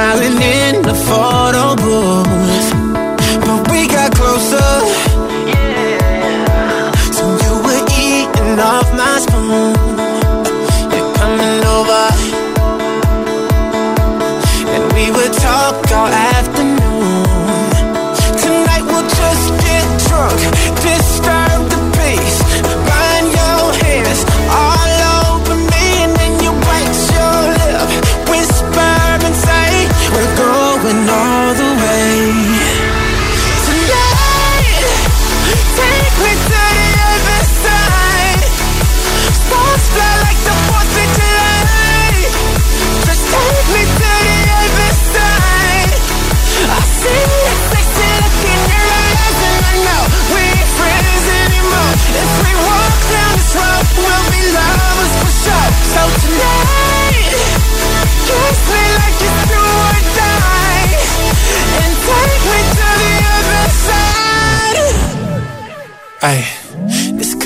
smiling in the photo booth.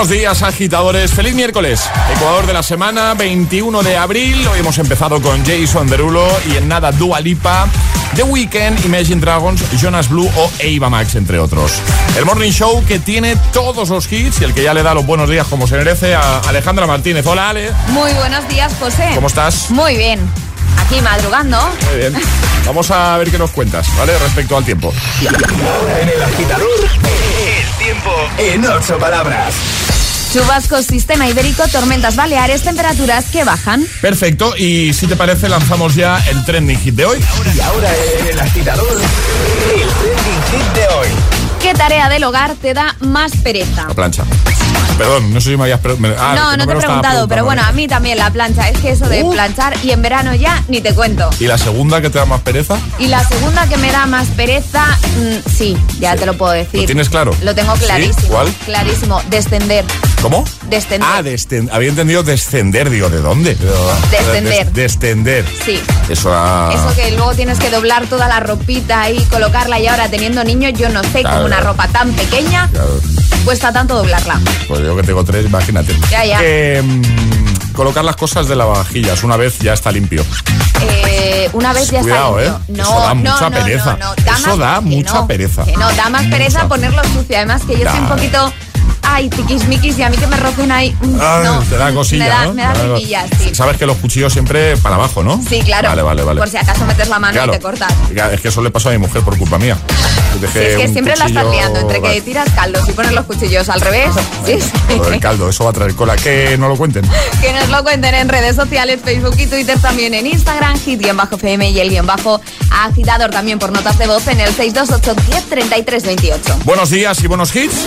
Buenos días, agitadores. Feliz miércoles. Ecuador de la semana, 21 de abril. Hoy hemos empezado con Jason Derulo y en nada Dua Lipa, The Weeknd, Imagine Dragons, Jonas Blue o Eva Max, entre otros. El Morning Show que tiene todos los hits y el que ya le da los buenos días como se merece a Alejandra Martínez. Hola, Ale. Muy buenos días, José. ¿Cómo estás? Muy bien. Aquí madrugando. Muy bien. Vamos a ver qué nos cuentas, ¿vale? Respecto al tiempo. En el agitador, en ocho palabras. Chubascos, sistema ibérico, tormentas baleares, temperaturas que bajan. Perfecto, y si te parece, lanzamos ya el trending hit de hoy. Y ahora el agitador, el trending hit de hoy. ¿Qué tarea del hogar te da más pereza? La plancha. Perdón, no sé si me habías... pre- me- ah, no, no te he preguntado, pero bueno, a mí también la plancha. Es que eso de Uh. planchar y en verano ya ni te cuento. ¿Y la segunda que te da más pereza? Y la segunda que me da más pereza, mm, sí, ya te lo puedo decir. ¿Lo tienes claro? Lo tengo ¿Sí? clarísimo. ¿Cuál? Clarísimo. Descender. ¿Cómo? Descender. Ah, descender. Había entendido descender, digo, ¿de dónde? Descender. Des- descender. Sí. Eso a... Eso que luego tienes que doblar toda la ropita y colocarla y ahora teniendo niños, yo no sé Claro. cómo una ropa tan pequeña Claro, cuesta tanto doblarla. pues yo que tengo tres, imagínate. Ya, ya. Mm, colocar las cosas de lavavajillas una vez ya está limpio. Eh, una vez ya Cuidado, está limpio. ¿eh? No, Eso da no, mucha no, pereza. no, no. Eso da mucha no, pereza. Que no, da más pereza Mucha. ponerlo sucio. Además que yo soy un poquito... Ay, tiquismiquis y a mí que me rocen ahí... mm, Ah, no, te da cosilla, me da, ¿no? Me da sí. Sabes que los cuchillos siempre para abajo, ¿no? Sí, claro. Vale, vale, vale. Por si acaso metes la mano Claro. y te cortas. Es que eso le pasó a mi mujer por culpa mía. Sí, es que siempre la estás liando entre que tiras caldos y pones los cuchillos al revés. Sí, sí. Del caldo, eso va a traer cola. Que no lo cuenten. Que nos lo cuenten en redes sociales, Facebook y Twitter, también en Instagram, hit-fm y el guion bajo agitador también por notas de voz en el 628 10 33 28. Buenos días y buenos hits.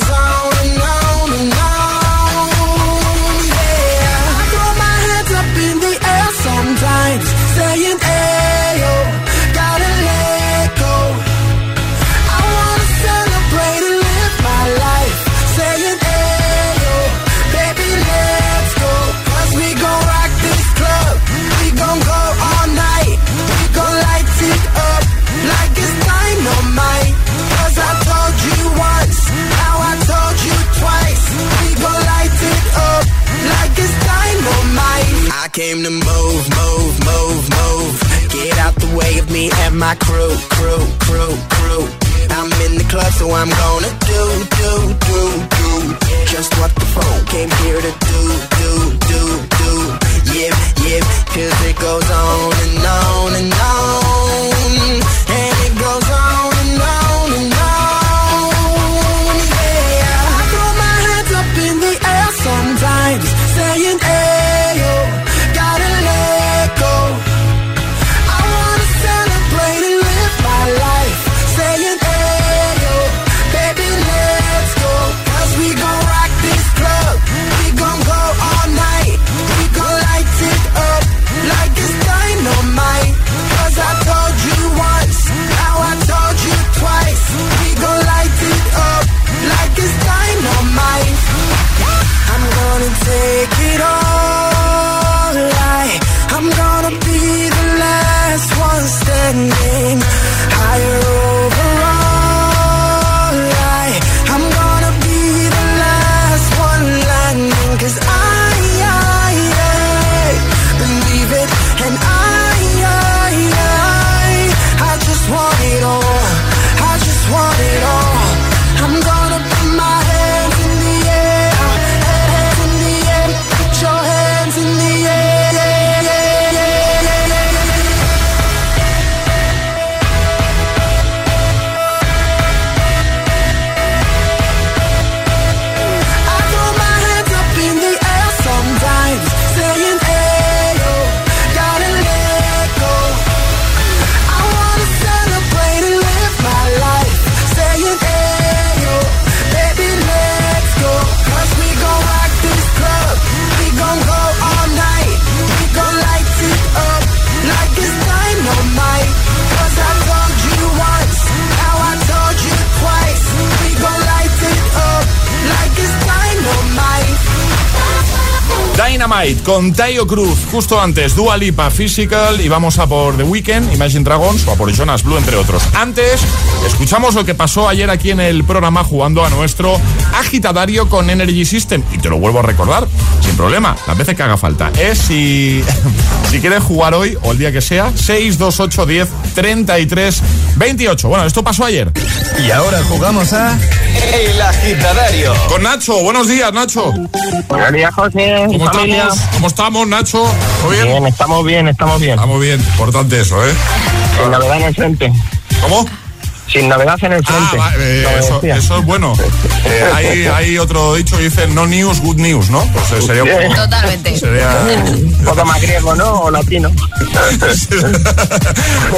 my crew, crew, crew, crew. I'm in the club, so I'm gonna do, do, do, do. Just what the phone came here to do, do, do, do. Yeah, yeah, cause it goes con Tayo Cruz, justo antes Dua Lipa Physical y vamos a por The Weeknd, Imagine Dragons o a por Jonas Blue, entre otros. Antes, escuchamos lo que pasó ayer aquí en el programa jugando a nuestro agitadario con Energy System y te lo vuelvo a recordar, sin problema, las veces que haga falta. Es si, si quieres jugar hoy o el día que sea, 628 10 33 28. Bueno, esto pasó ayer. Y ahora jugamos a El Agitadario. Con Nacho, buenos días, Nacho. Buenos días, José. ¿Cómo familia. estamos? ¿Cómo estamos, Nacho? ¿Todo bien? Bien, estamos bien, estamos bien. Estamos bien, importante eso, ¿eh? Sin novedad en el frente. ¿Cómo? Sin novedad en el Ah, frente. va, eh, Lo eso, es bueno. Eh, hay, hay otro dicho que dice no news, good news, ¿no? Pues eh, sería un poco... Totalmente. Sería... Un poco más griego, ¿no? O latino.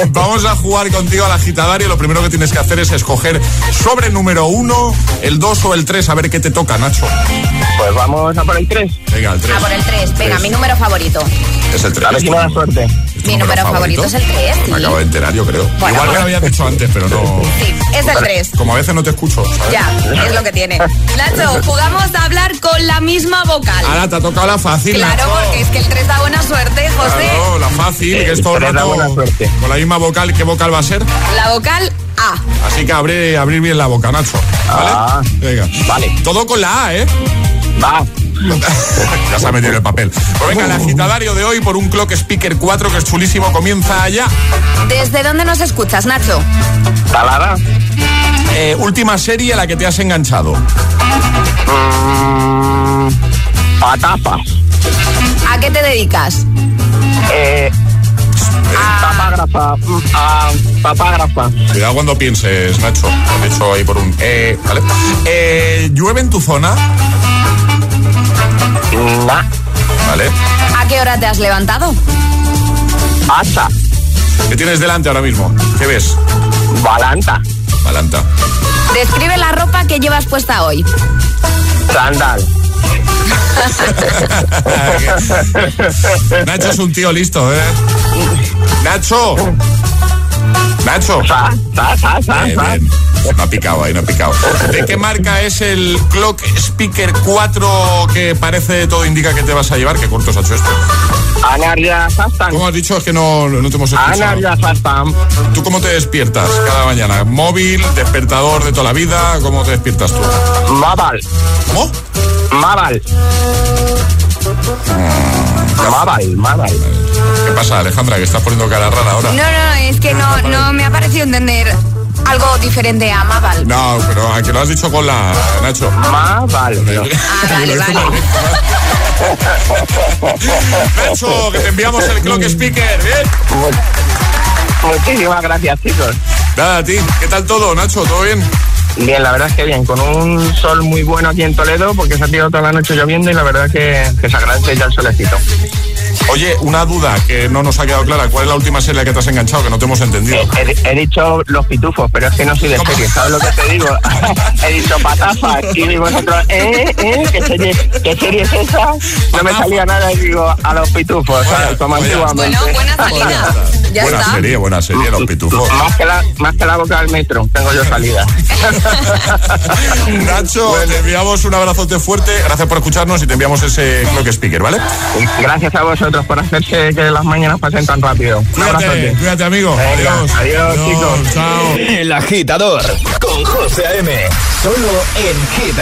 Vamos a jugar contigo al agitadario. Lo primero que tienes que hacer es escoger sobre número uno, el 2 o el 3, a ver qué te toca, Nacho. Pues vamos a por el 3. Venga, el 3. A por el 3. Venga, mi número favorito. Es el 3. A ver si me da suerte. Mi número favorito es el 3, Me sí. acabo de enterar, yo creo. Bueno, Igual me bueno. lo habías dicho antes, pero no... Sí, es el 3. Como a veces no te escucho, ¿sabes? Ya, es lo que tiene. Nacho, jugamos a hablar con la misma vocal. Ahora te ha tocado la fácil, Claro, Nacho. porque es que el 3 da buena suerte, José. Claro, la fácil, que es todo el rato buena suerte. con la misma vocal. ¿Qué vocal va a ser? La vocal A. Así que abrir, abrir bien la boca, Nacho. ¿Vale? Ah, Venga. vale. Todo con la A, ¿eh? Va. ya se ha metido el papel. Pues venga, el agitadario de hoy por un Clock Speaker 4 que es chulísimo comienza ya. ¿Desde dónde nos escuchas, Nacho? Talada. Eh, última serie a la que te has enganchado. Mm, patapas. ¿A qué te dedicas? Eh, Papágrafa. mm, ah, papágrafa. Cuidado cuando pienses, Nacho. Lo he dicho ahí por un... Eh, ¿vale? Eh, ¿Llueve en tu zona? ¿Vale? ¿A qué hora te has levantado? Asa. ¿Qué tienes delante ahora mismo? ¿Qué ves? Balanta. Balanta. Describe la ropa que llevas puesta hoy. Sandal. Nacho es un tío listo, ¿eh? Nacho. Nacho. Sa, sa, sa, Bien, bien. No ha picado ahí, no ha picado. ¿De qué marca es el Clock Speaker 4 que parece, todo indica que te vas a llevar? ¿Qué cortos ha hecho esto? Anaria Sastan. ¿Cómo has dicho? Es que no, no te hemos escuchado. Anaria Sastan. ¿Tú cómo te despiertas cada mañana? ¿Móvil, despertador de toda la vida? ¿Cómo te despiertas tú? Mabal. ¿Cómo? Mabal. Mabal, Mabal. ¿Qué pasa, Alejandra? Que estás poniendo cara rara ahora. No, no, es que no, no me ha parecido entender algo diferente a Mabal. No, pero a que lo has dicho con la... Nacho. Mabal. Ah, vale, vale. Nacho, que te enviamos el Clock Speaker, ¿bien? Muchísimas gracias, chicos. Nada, a ti. ¿Qué tal todo, Nacho? ¿Todo bien? Bien, la verdad es que bien, con un sol muy bueno aquí en Toledo, porque se ha tirado toda la noche lloviendo y la verdad es que, que se agradece ya el solecito. Oye, una duda que no nos ha quedado clara. ¿Cuál es la última serie que te has enganchado? Que no te hemos entendido. He, he dicho los pitufos, pero es que no soy de ¿Cómo? serie, ¿sabes lo que te digo? he dicho patafas y digo vosotros, ¿eh? ¿eh? ¿Qué serie, ¿Qué serie es esa? No me salía nada y digo a los pitufos, ¿sabes? Como antiguamente. Bueno, buena salida. Ya buena está. serie, buena serie, Los Pitufos. Más que, la, más que la boca del metro, tengo yo salida. Nacho, te enviamos un abrazote fuerte. Gracias por escucharnos y te enviamos ese Clock Speaker, ¿vale? Gracias a vosotros por hacerse que las mañanas pasen tan rápido. Un abrazote. cuídate, amigo. Adiós. adiós, chicos. Chao. El agitador con José A.M. Solo en Hit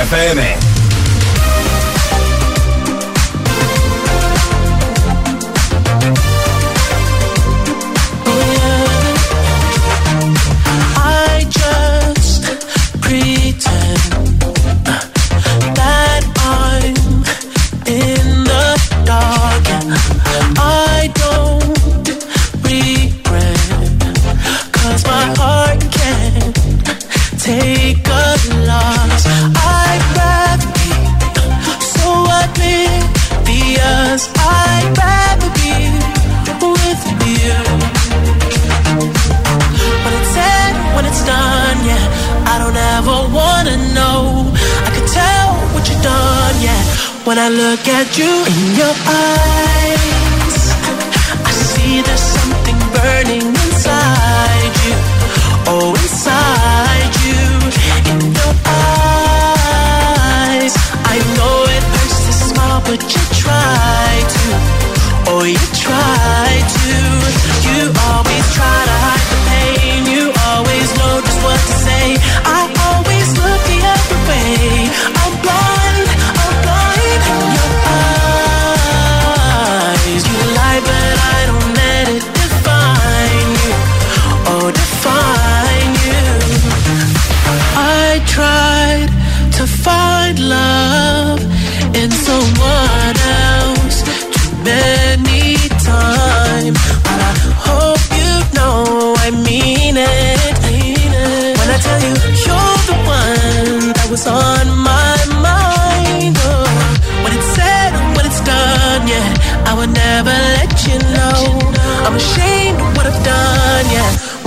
When I look at you in your eyes, I see there's something burning inside you. Oh, inside you. In your eyes, I know it hurts to smile, but you try to. Oh, you try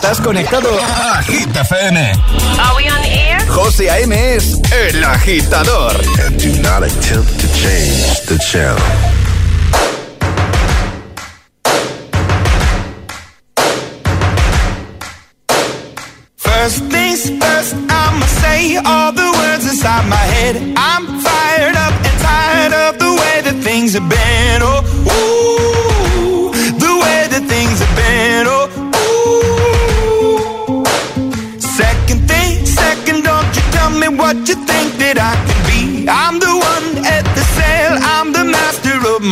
Estás conectado a Hit FM. Are we on air? José A.M. es el agitador. And do not attempt to change the channel. First things first, I'ma say all the words inside my head. I'm fired up and tired of the way that things have been. Oh,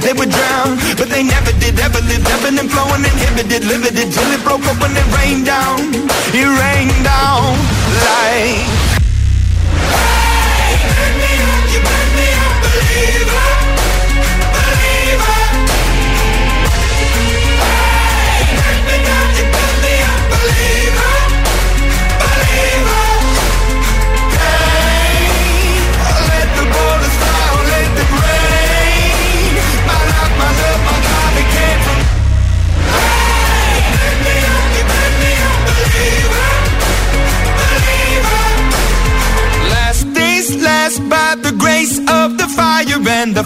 They would drown, but they never did, ever lived, ebbing and flowing, inhibited, limited, till it broke up when it rained down, it rained down like.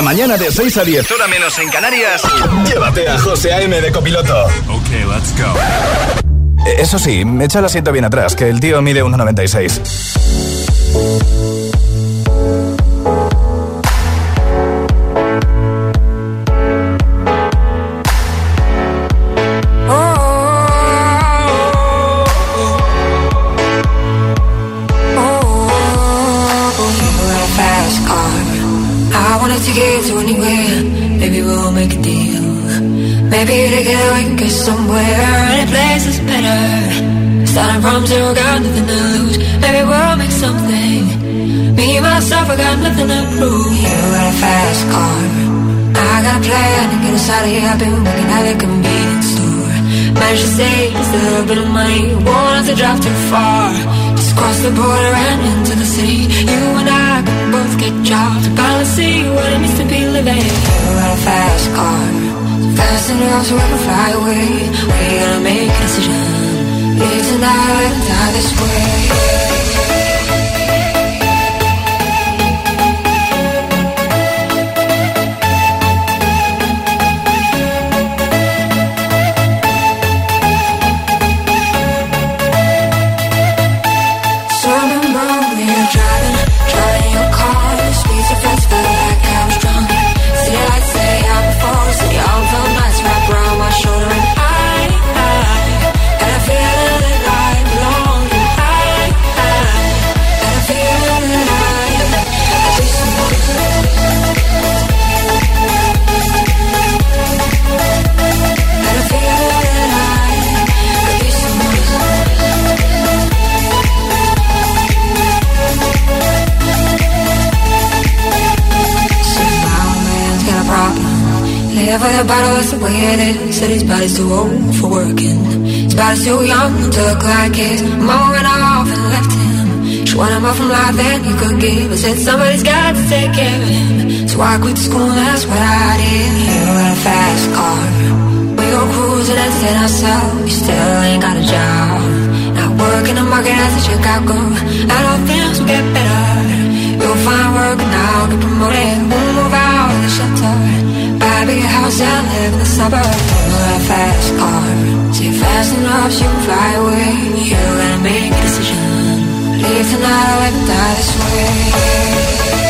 Cada mañana de 6 a 10, hora menos en Canarias, llévate a José A.M. de copiloto. Ok, let's go. Eh, Eso sí, echa el asiento bien atrás, que el tío mide 1,96. To get to anywhere. Maybe we'll make a deal. Maybe together we can get somewhere. Any place is better. Starting from zero, got nothing to lose. Maybe we'll make something. Me, myself, I got nothing to prove. You got a fast car. I got a plan to get us out of here, I've been working at a convenience store. Managed to save just a little bit of money. Won't have to drive too far. Cross the border and into the city. You and I can both get jobs. Gotta see what it means to be living. You got a fast car. Fast enough so we can fly away. We gotta make a decision. Live tonight die this way. Is. Said his body's too old for working. His body's too young to look like his. Mama went off and left him. She wanted more from life than he could give. I said somebody's got to take care of him. So I quit school, and that's what I did. You got a fast car. We go cruising and set ourselves. You still ain't got a job. Not working the market as a Chicago. I don't think will get better. You'll find work and now get promoted. We'll move out of the shelter. Buy a big house and live in the suburbs. Got a fast car. See fast enough, you can fly away. You gotta make a decision. Leave tonight or die this way.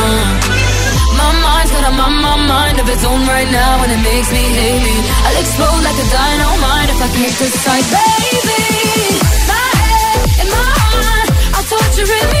of its own right now, and it makes me hate me. I'll explode like a dynamite if I can't decide, baby. My head and my heart are torturing me.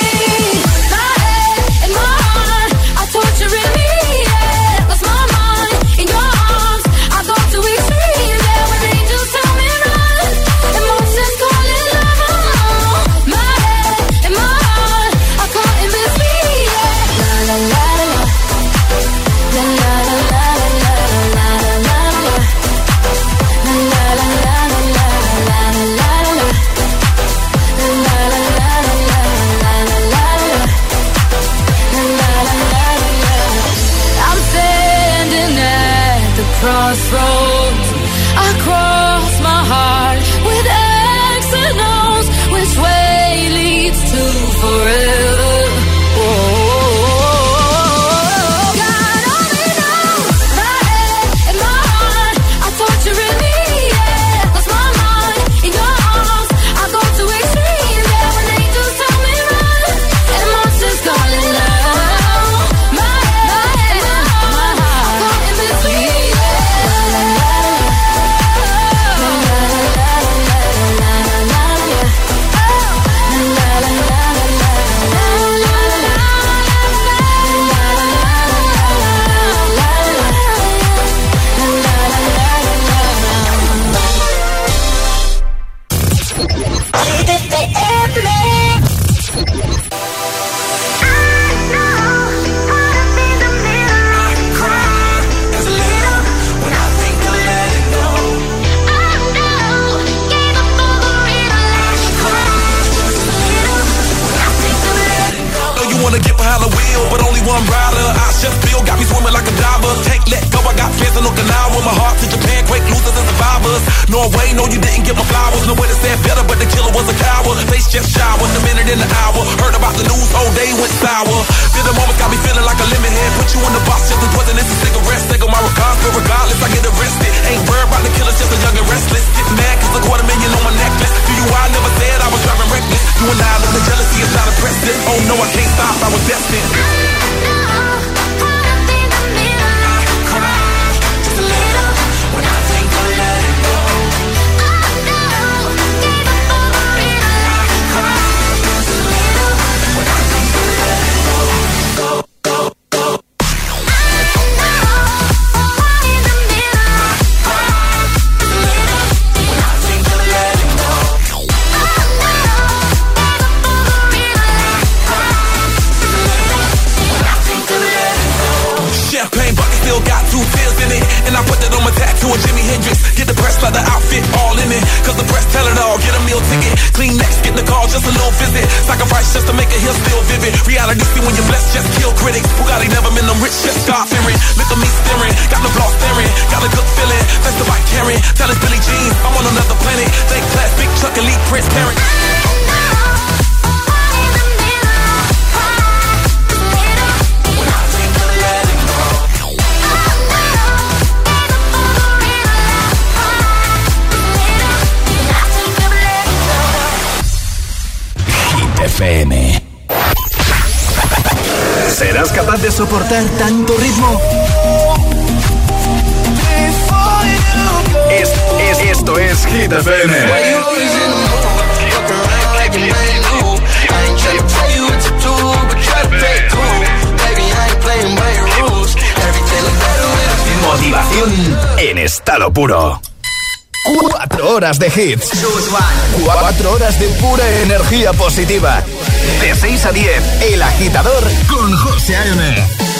tanto ritmo. Es, es, esto es Hit FM. Motivación en estado puro. Cuatro horas de hits. Cuatro horas de pura energía positiva. De 6 a 10, El Agitador con José A.M.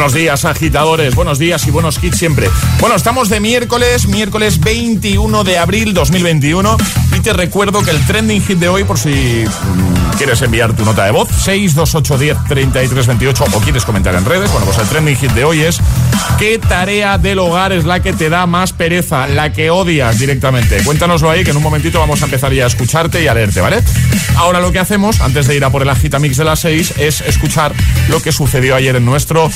Buenos días, agitadores. Buenos días y buenos hits siempre. Bueno, estamos de miércoles, miércoles 21 de abril 2021. Y te recuerdo que el trending hit de hoy, por si mm, quieres enviar tu nota de voz, 628103328 o quieres comentar en redes, bueno, pues el trending hit de hoy es ¿qué tarea del hogar es la que te da más pereza, la que odias directamente? Cuéntanoslo ahí que en un momentito vamos a empezar ya a escucharte y a leerte, ¿vale? Ahora lo que hacemos, antes de ir a por el Agitamix de las 6, es escuchar lo que sucedió ayer en nuestro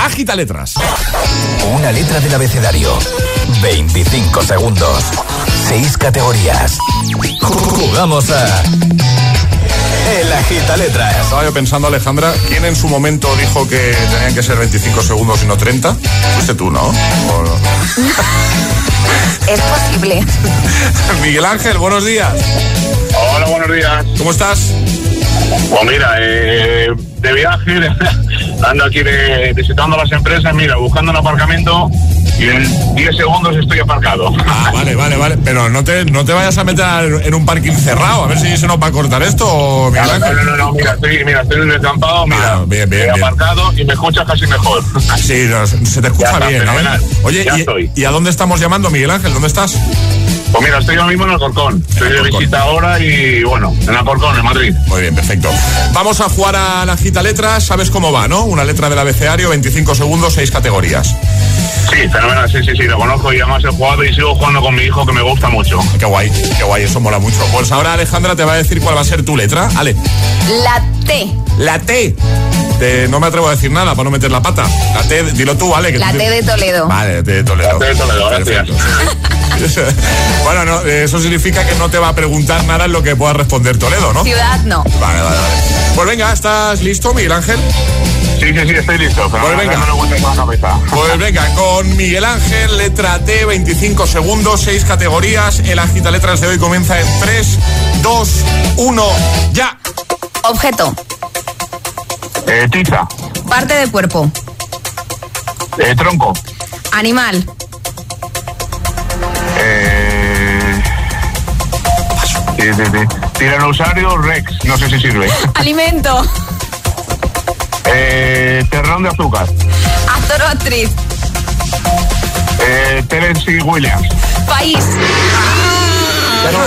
Agita Letras. Una letra del abecedario. 25 segundos. 6 categorías. Jugamos a. El Agita Letras. Estaba yo pensando, Alejandra, ¿quién en su momento dijo que tenían que ser 25 segundos y no 30? Fuiste tú, ¿no? ¿O no? Es posible. Miguel Ángel, buenos días. Hola, buenos días. ¿Cómo estás? Pues mira, eh, de viaje, ando aquí de- visitando las empresas, mira, buscando un aparcamiento y en 10 segundos estoy aparcado. Ah, vale, vale, vale. Pero no te, no te vayas a meter en un parking cerrado, a ver si se nos va a cortar esto, No, Ángel. no, no, no, mira, estoy, mira, estoy en el descampado, mira, Ah, bien, bien, bien. aparcado y me escuchas casi mejor. Sí, no, se te escucha Ya está, bien. ¿eh? Oye, Ya y, estoy. ¿y a dónde estamos llamando, Miguel Ángel? ¿Dónde estás? Pues mira, estoy ahora mismo en Alcorcón, estoy de visita ahora y bueno, en Alcorcón, en Madrid. Muy bien, perfecto. Vamos a jugar a la gita letras. ¿Sabes cómo va, no? Una letra del abecedario, 25 segundos, 6 categorías. Sí, fenomenal, sí, sí, sí, lo conozco y además he jugado y sigo jugando con mi hijo que me gusta mucho. Qué guay, qué guay, eso mola mucho. Pues ahora Alejandra te va a decir cuál va a ser tu letra. Ale, La T. la T. De- no me atrevo a decir nada para no meter la pata. La T, dilo tú, ¿vale? Que La T de Toledo. Vale, la T de Toledo. La T de Toledo, gracias. bueno, no, eso significa que no te va a preguntar nada en lo que pueda responder Toledo, ¿no? Ciudad no. Vale, vale, vale. Pues venga, ¿estás listo, Miguel Ángel? Sí, sí, sí, estoy listo. Pues venga. Pues venga, con Miguel Ángel, letra T, 25 segundos, 6 categorías. El agita letras de hoy comienza en 3, 2, 1, ya. Objeto. Eh, tiza, Parte del cuerpo. eh, tronco, Animal. Sí, sí, sí. Tiranosaurio Rex, no sé si sirve. Alimento. Eh, terrón de azúcar. Actor o actriz. Eh, Tennessee Williams. País.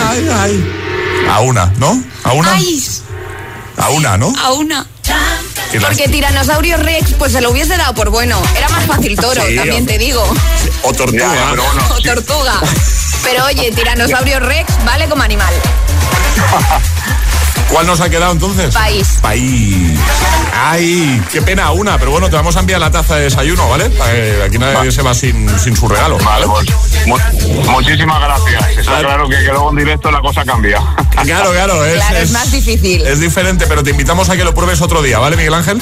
Ay, ay. A una, ¿no? A una. País. A una, ¿no? A una. Porque Tiranosaurio Rex, pues se lo hubiese dado por bueno. Era más fácil toro, Sí, también te digo. O tortuga. Ya, pero bueno. O sí. tortuga. Pero oye, Tiranosaurio Rex vale como animal ha ha ¿Cuál nos ha quedado entonces? País. País. Ay, qué pena una, pero bueno, te vamos a enviar la taza de desayuno, ¿vale? Para que aquí nadie se va sin, sin su regalo. Vale, pues, mu- muchísimas gracias. Está Vale. claro que, que luego en directo la cosa cambia. Claro, claro, es, Claro, es más difícil. Es diferente, pero te invitamos a que lo pruebes otro día, ¿vale, Miguel Ángel?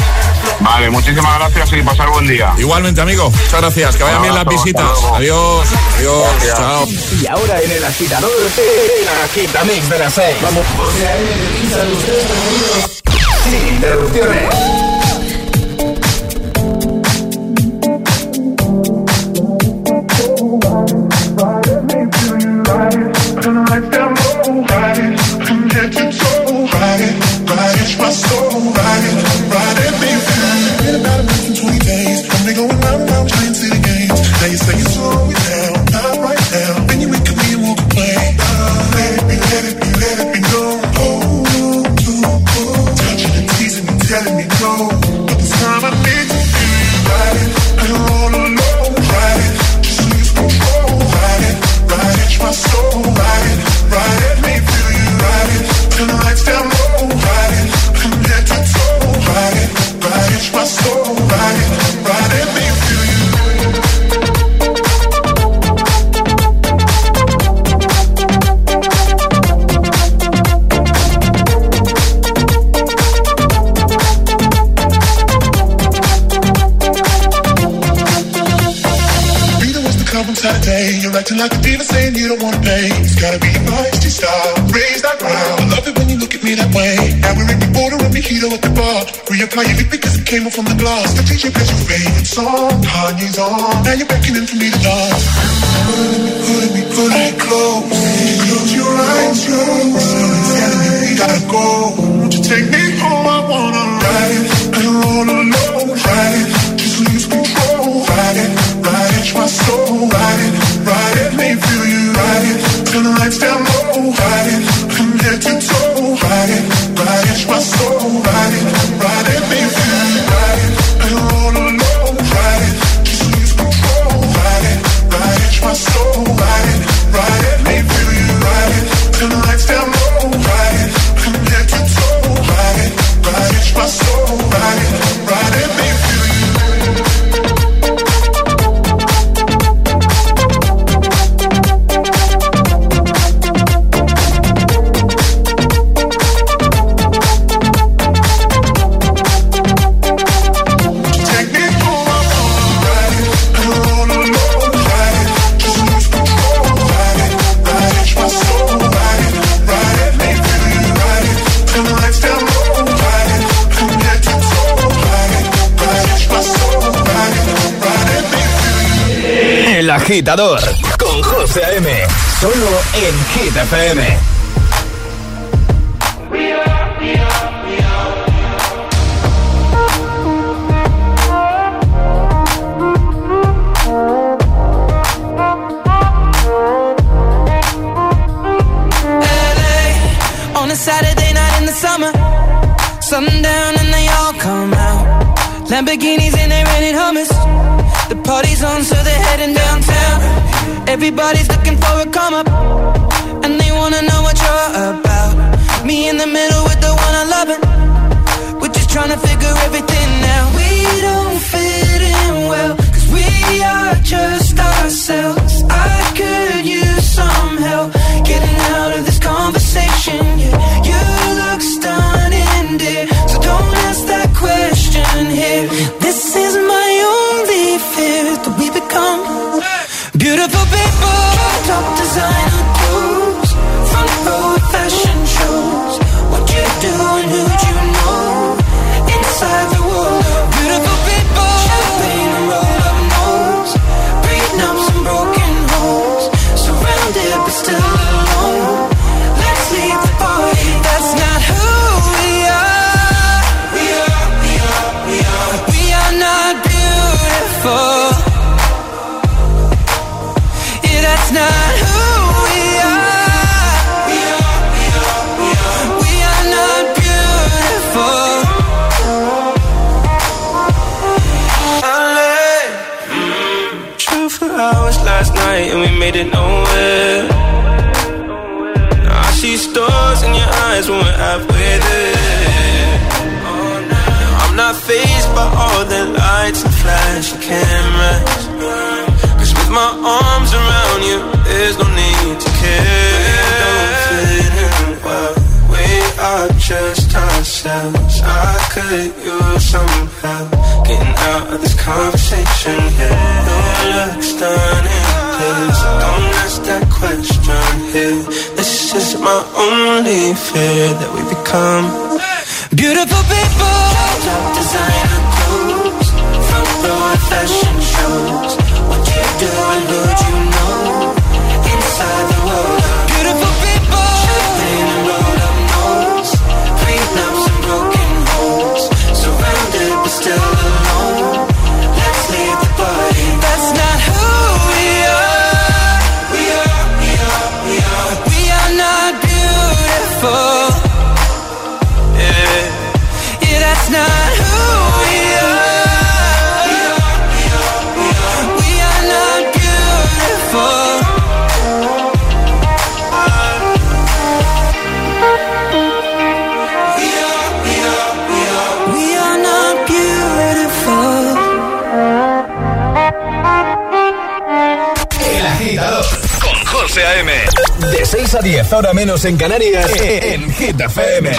Vale, muchísimas gracias y pasar buen día. Igualmente, amigo. Muchas gracias. Que vayan bien las visitas. Adiós. Adiós. Gracias. Chao. Y ahora en el agitador, el agitamix de las 6. Vamos. Sin interrupciones. flying deep because it came off on the glass. The DJ plays your favorite song, Kanye's on. Now you're beckoning for me to dance. Pulling me, pulling me, pulling me close. Close your eyes, your eyes. Me we gotta go. Won't you take me home? I wanna ride it. I don't wanna know. Ride it, just lose control. Ride it, ride it, my soul. Ride it, ride it, me feel you. Ride it, turn the lights down low. Ride it, I'm head to toe. Ride it, ride it, my soul. Agitador con José A.M. Solo en Hit FM. LA on a Saturday night in the summer. Sundown and they all come out. Lamborghinis and they rented Hummers. The party's on, so. Everybody's looking for a come up, and they wanna know what you're about. Me in the middle with the one I love it. We're just trying to figure everything out. We don't fit in well, cause we are just ourselves. Lights and flashing cameras. Cause with my arms around you, there's no need to care. We don't fit in well. We are just ourselves. I could use some help getting out of this conversation. Yeah, your looks stunning. Please don't ask that question here. This is my only fear that we become beautiful people. Top designer clothes, fashion shows. What you do and who'd you know? Inside the 6 a 10, ahora menos en Canarias, en Hit FM. I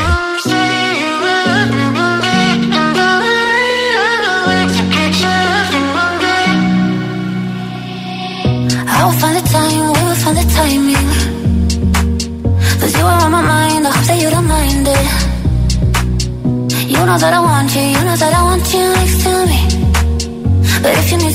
will find the time, we will find the timing. Cause you are on my mind, I hope that you don't mind it. You know that I want you, you know that I want you next to me. But if you need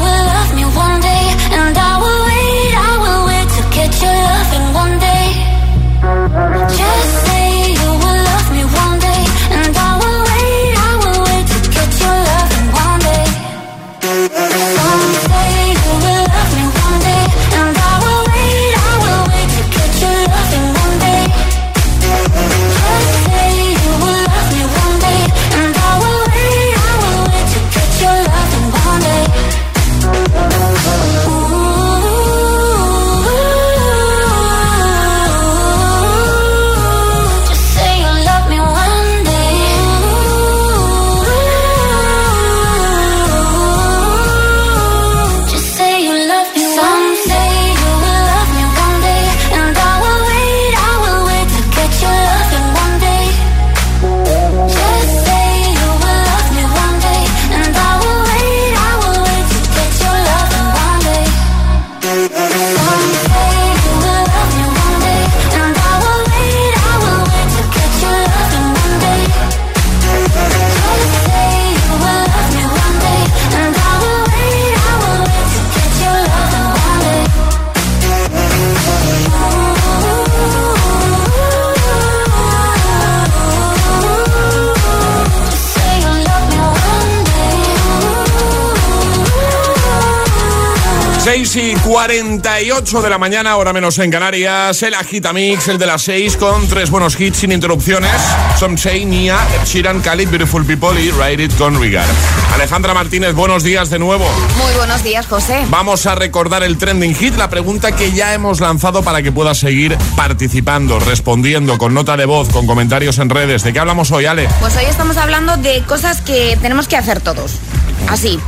48 de la mañana, hora menos en Canarias. El Agitamix, el de las 6, con tres buenos hits sin interrupciones. Some Say, Nia, Sheeran, Khalid, Beautiful People y Ride It con Regard. Alejandra Martínez, buenos días de nuevo. Muy buenos días, José. Vamos a recordar el trending hit, la pregunta que ya hemos lanzado para que puedas seguir participando, respondiendo con nota de voz, con comentarios en redes. ¿De qué hablamos hoy, Ale? Pues hoy estamos hablando de cosas que tenemos que hacer todos. Así.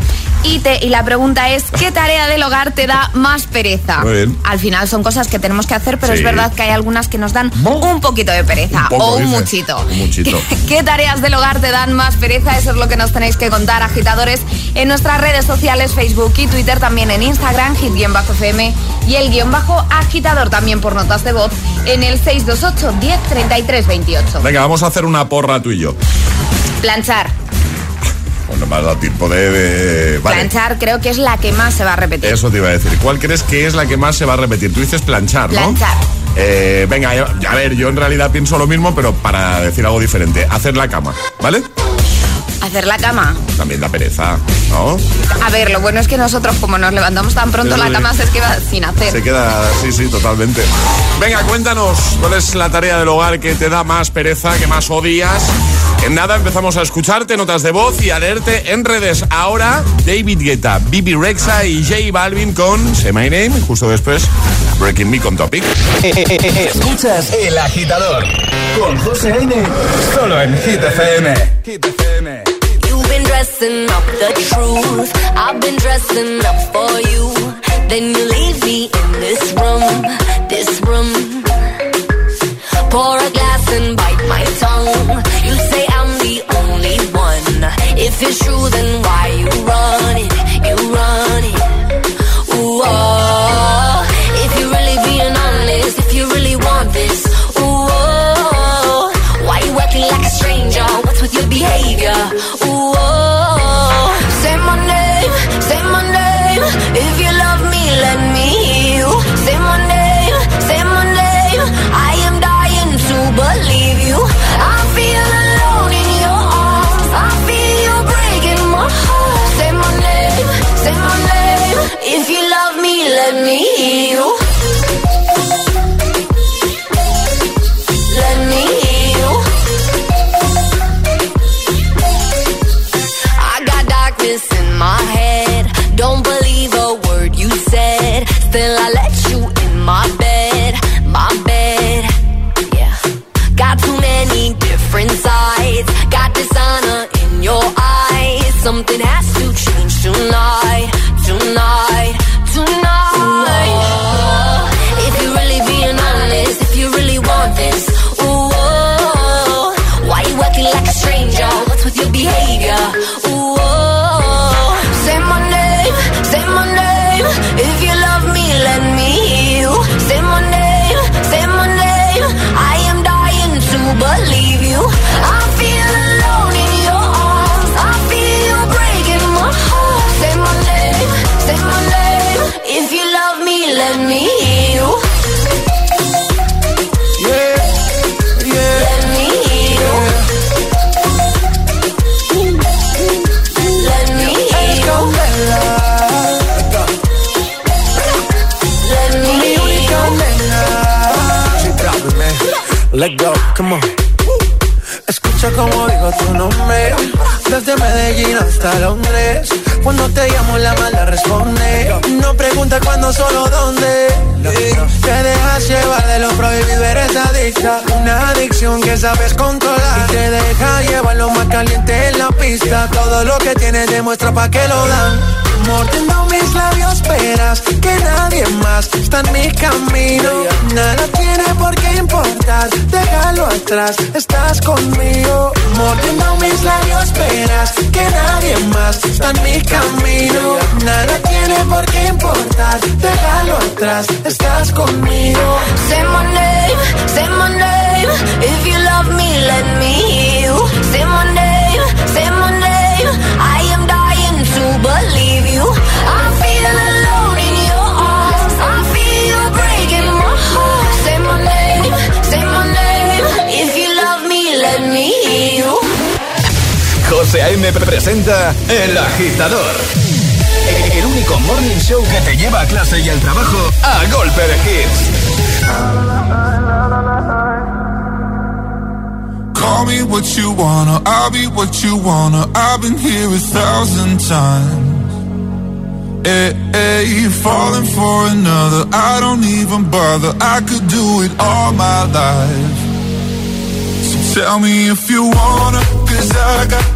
Y, la pregunta es, ¿qué tarea del hogar te da más pereza? Muy bien. Al final son cosas que tenemos que hacer, pero Sí. es verdad que hay algunas que nos dan un poquito de pereza Un poco, o un dice. muchito. Un muchito. ¿Qué tareas del hogar te dan más pereza? Eso es lo que nos tenéis que contar, agitadores, en nuestras redes sociales, Facebook y Twitter, también en Instagram, hit-fm y el guion bajo agitador, también por notas de voz, en el 628 10 33 28. Venga, vamos a hacer una porra tú y yo. Planchar. Bueno, me has dado tiempo de... de- Vale. Planchar creo que es la que más se va a repetir. Eso te iba a decir. ¿Cuál crees que es la que más se va a repetir? Tú dices planchar, ¿no? Planchar. Eh, venga, a ver, yo en realidad pienso lo mismo, pero para decir algo diferente. Hacer la cama, ¿vale? Hacer la cama. También da pereza, ¿no? A ver, lo bueno es que nosotros como nos levantamos tan pronto, Sí, la cama se queda sin hacer. Se queda, sí, sí, totalmente. Venga, cuéntanos cuál es la tarea del hogar que te da más pereza, que más odias. En nada empezamos a escucharte, notas de voz y a leerte en redes. Ahora, David Guetta, Bibi Rexa y J Balvin con Say My Name, justo después, Breaking Me con Topic. Escuchas El Agitador con José A.M. Solo en Hit FM. Hit FM. You've been dressing up the truth. I've been dressing up for you. Then you leave me in this room, this room. Pour a glass If it's true, then why you run it? You run it. Ooh, oh. If you're really being honest, if you really want this, ooh, oh. Why you acting like a stranger? What's with your behavior? Demuestra pa' que lo dan. Mordiendo mis labios, esperas que nadie más está en mi camino. Nada tiene por qué importar, déjalo atrás, estás conmigo. Mordiendo mis labios, esperas que nadie más está en mi camino. Nada tiene por qué importar, déjalo atrás, estás conmigo. A.M. presenta El Agitador. El único morning show que te lleva a clase y al trabajo a golpe de hits. Call me what you wanna, I'll be what you wanna. I've been here a thousand times. Hey, hey, falling for another, I don't even bother. I could do it all my life. So tell me if you wanna, cause I got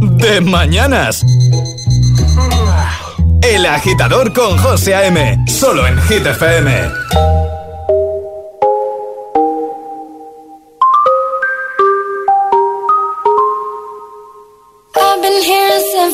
de mañanas. El agitador con José A.M. Solo en Hit FM.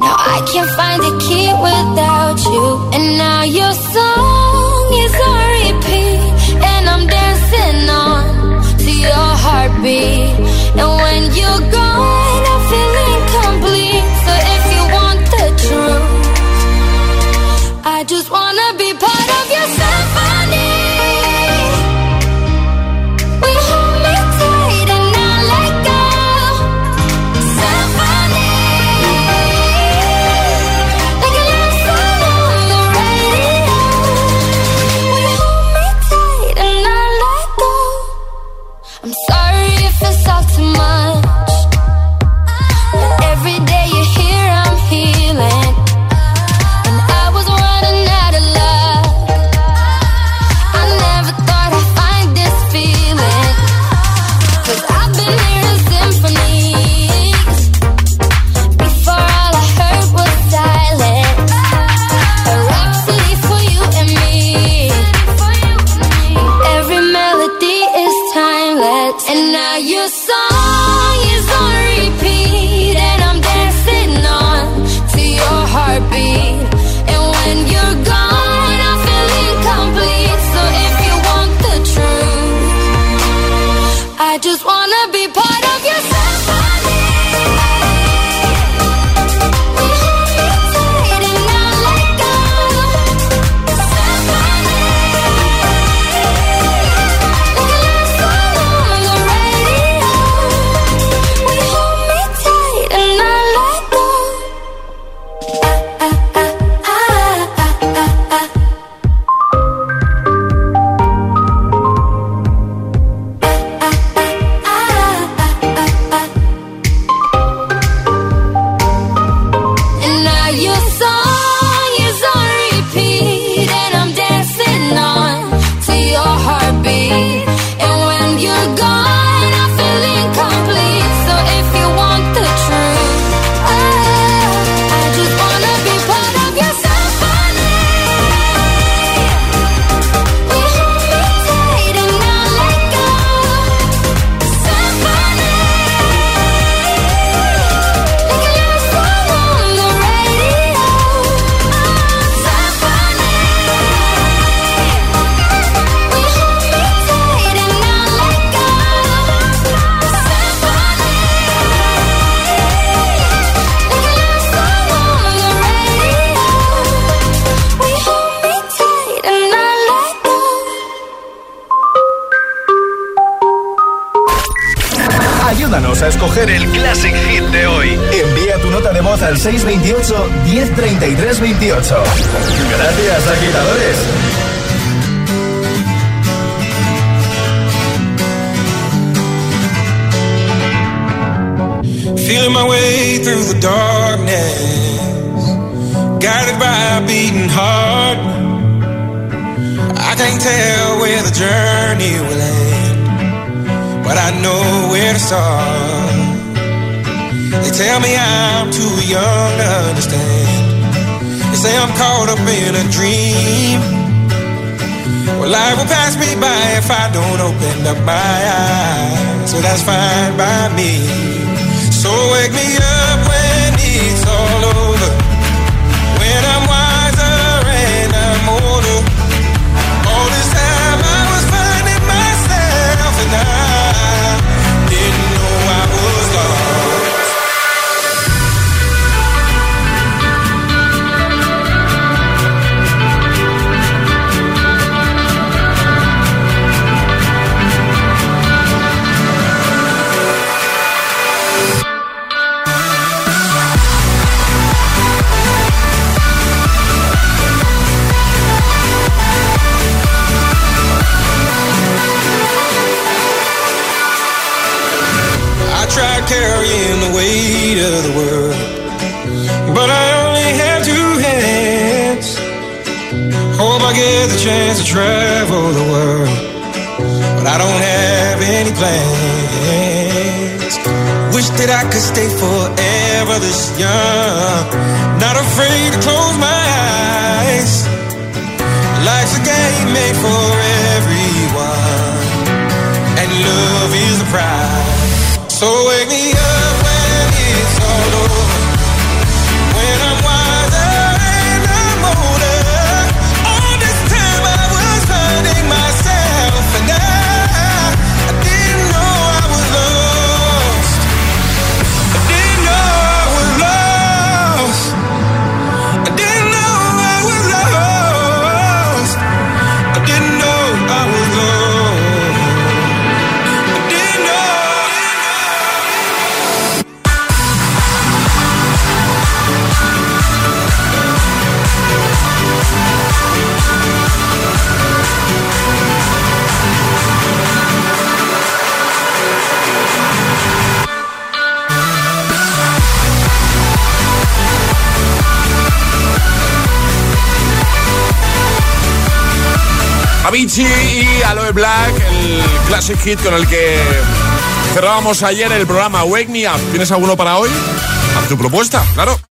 Now I can't find a key without you. And now your song is on repeat. And I'm dancing on to your heartbeat. And when you're gone, con el que cerrábamos ayer el programa Wake Me Up. ¿Tienes alguno para hoy? Haz tu propuesta, claro.